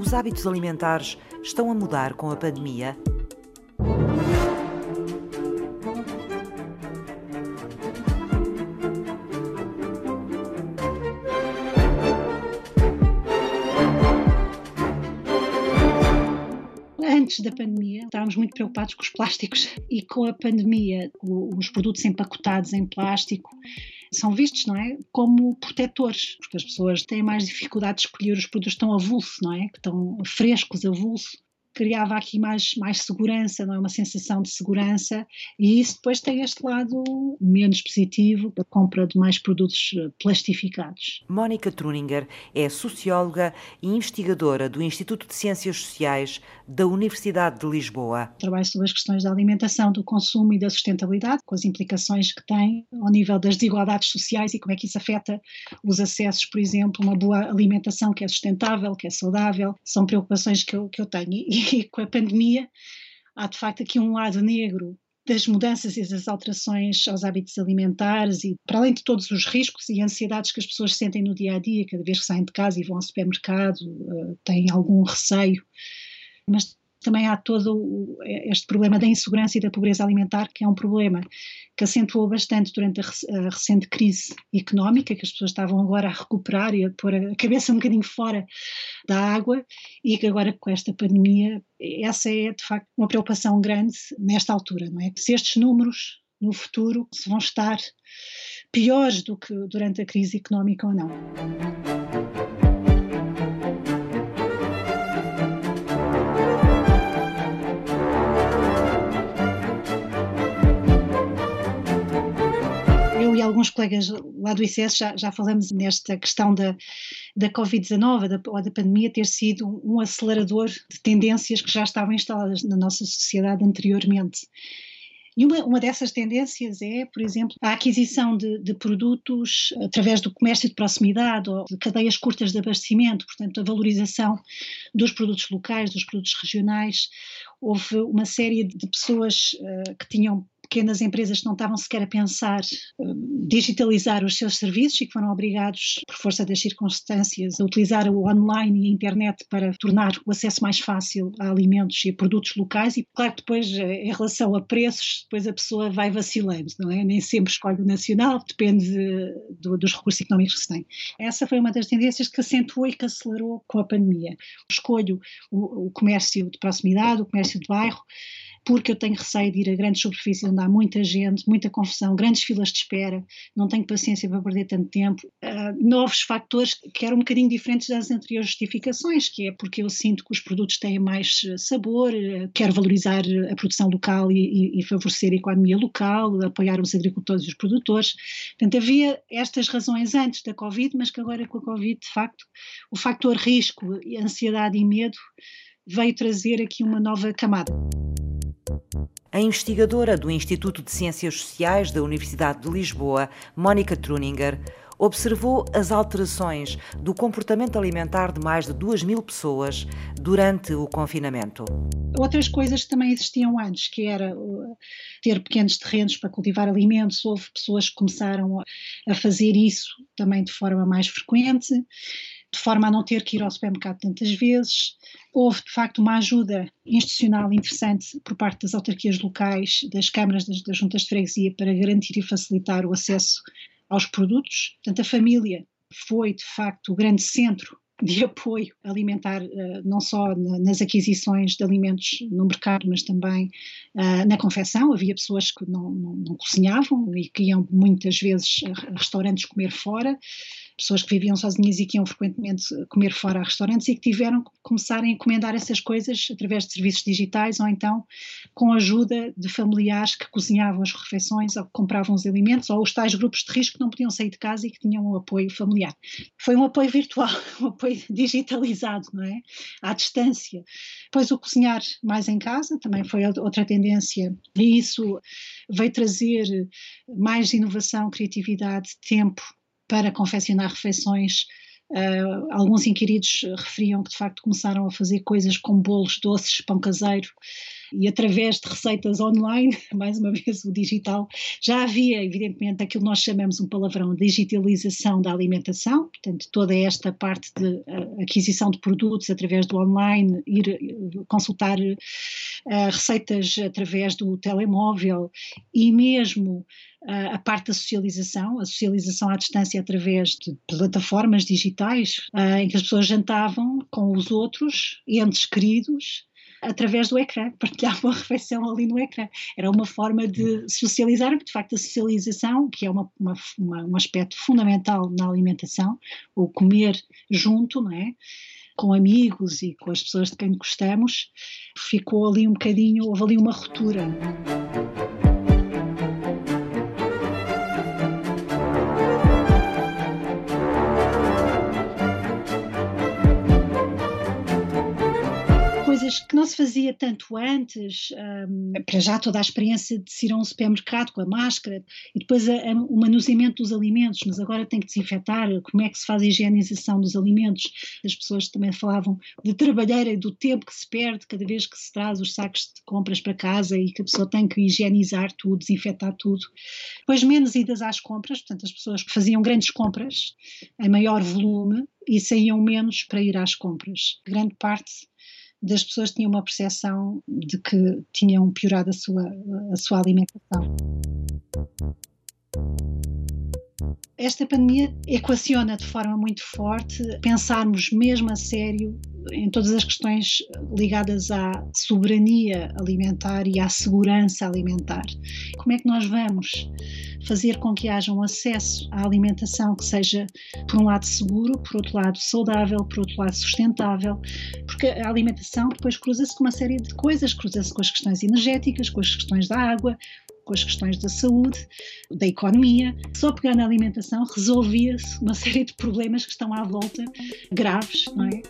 Os hábitos alimentares estão a mudar com a pandemia? antes da pandemia estávamos muito preocupados com os plásticos e com a pandemia os produtos empacotados em plástico são vistos, não é, como protetores, porque as pessoas têm mais dificuldade de escolher os produtos que estão avulso, não é, que estão frescos, avulso criava aqui mais, mais segurança, não é? Uma sensação de segurança, e isso depois tem este lado menos positivo da compra de mais produtos eh, plastificados. Mónica Truninger é socióloga e investigadora do Instituto de Ciências Sociais da Universidade de Lisboa. Trabalho sobre as questões da alimentação, do consumo e da sustentabilidade, com as implicações que tem ao nível das desigualdades sociais e como é que isso afeta os acessos, por exemplo, uma boa alimentação que é sustentável, que é saudável, são preocupações que eu, que eu tenho. E e com a pandemia há de facto aqui um lado negro das mudanças e das alterações aos hábitos alimentares e para além de todos os riscos e ansiedades que as pessoas sentem no dia a dia, cada vez que saem de casa e vão ao supermercado, uh, têm algum receio, mas também há todo este problema da insegurança e da pobreza alimentar, que é um problema que acentuou bastante durante a, a, recente crise económica, que as pessoas estavam agora a recuperar e a pôr a cabeça um bocadinho fora da água, e que agora com esta pandemia, essa é de facto uma preocupação grande nesta altura, não é? Se estes números no futuro se vão estar piores do que durante a crise económica ou não. E alguns colegas lá do ICS já, já falamos nesta questão da, da Covid-19 da, ou da pandemia ter sido um acelerador de tendências que já estavam instaladas na nossa sociedade anteriormente. E uma, uma dessas tendências é, por exemplo, a aquisição de, de, produtos através do comércio de proximidade ou de cadeias curtas de abastecimento, portanto, a valorização dos produtos locais, dos produtos regionais. Houve uma série de pessoas uh, que tinham pequenas empresas que não estavam sequer a pensar uh, digitalizar os seus serviços e que foram obrigados, por força das circunstâncias, a utilizar o online e a internet para tornar o acesso mais fácil a alimentos e a produtos locais. E, claro, depois, eh, em relação a preços, depois a pessoa vai vacilando, não é? Nem sempre escolhe o nacional, depende do, dos recursos económicos que se tem. Essa foi uma das tendências que acentuou e que acelerou com a pandemia. Escolho o, o comércio de proximidade, o comércio de bairro, porque eu tenho receio de ir a grandes superfícies onde há muita gente, muita confusão, grandes filas de espera, não tenho paciência para perder tanto tempo. Uh, novos fatores que eram um bocadinho diferentes das anteriores justificações, que é porque eu sinto que os produtos têm mais sabor, uh, quero valorizar a produção local e, e, e, favorecer a economia local, apoiar os agricultores e os produtores. Portanto, havia estas razões antes da Covid, mas que agora com a Covid, de facto, o fator risco, ansiedade e medo veio trazer aqui uma nova camada. A investigadora do Instituto de Ciências Sociais da Universidade de Lisboa, Mónica Truninger, observou as alterações do comportamento alimentar de mais de 2 mil pessoas durante o confinamento. Outras coisas que também existiam antes, que era uh, ter pequenos terrenos para cultivar alimentos, houve pessoas que começaram a fazer isso também de forma mais frequente de forma a não ter que ir ao supermercado tantas vezes. Houve, de facto, uma ajuda institucional interessante por parte das autarquias locais, das câmaras, das, das juntas de freguesia, para garantir e facilitar o acesso aos produtos. Portanto, a família foi, de facto, o grande centro de apoio alimentar, eh, não só nas aquisições de alimentos no mercado, mas também eh, na confecção. Havia pessoas que não, não, não cozinhavam e que iam muitas vezes a restaurantes comer fora pessoas que viviam sozinhas e que iam frequentemente comer fora a restaurantes e que tiveram que começar a encomendar essas coisas através de serviços digitais ou então com a ajuda de familiares que cozinhavam as refeições ou que compravam os alimentos ou os tais grupos de risco que não podiam sair de casa e que tinham um apoio familiar. Foi um apoio virtual, um apoio digitalizado, não é? À distância. Depois o cozinhar mais em casa também foi outra tendência e isso veio trazer mais inovação, criatividade, tempo para confeccionar refeições. Uh, alguns inquiridos referiam que de facto começaram a fazer coisas como bolos doces, pão caseiro, e através de receitas online, mais uma vez o digital, já havia, evidentemente, aquilo que nós chamamos um palavrão, digitalização da alimentação, portanto, toda esta parte de aquisição de produtos através do online, ir consultar uh, receitas através do telemóvel e mesmo a parte da socialização, a socialização à distância através de plataformas digitais, em que as pessoas jantavam com os outros, entes queridos, através do ecrã, partilhavam a refeição ali no ecrã. Era uma forma de socializar, porque de facto a socialização, que é uma, uma, uma, um aspecto fundamental na alimentação, o comer junto, não é? com amigos e com as pessoas de quem gostamos, ficou ali um bocadinho, houve ali uma ruptura. Coisas que não se fazia tanto antes, um, para já toda a experiência de ir a um supermercado com a máscara e depois a, a, o manuseamento dos alimentos, mas agora tem que desinfetar, como é que se faz a higienização dos alimentos. As pessoas também falavam de trabalheira e do tempo que se perde cada vez que se traz os sacos de compras para casa e que a pessoa tem que higienizar tudo, desinfetar tudo. Depois menos idas às compras, portanto as pessoas faziam grandes compras em maior volume e saíam menos para ir às compras. Grande parte das pessoas tinham uma percepção de que tinham piorado a sua, a sua alimentação. Esta pandemia equaciona de forma muito forte pensarmos mesmo a sério em todas as questões ligadas à soberania alimentar e à segurança alimentar. Como é que nós vamos fazer com que haja um acesso à alimentação que seja, por um lado, seguro, por outro lado, saudável, por outro lado, sustentável, porque a alimentação depois cruza-se com uma série de coisas, cruza-se com as questões energéticas, com as questões da água, com as questões da saúde, da economia. Só pegar na alimentação resolvia-se uma série de problemas que estão à volta, graves, não é?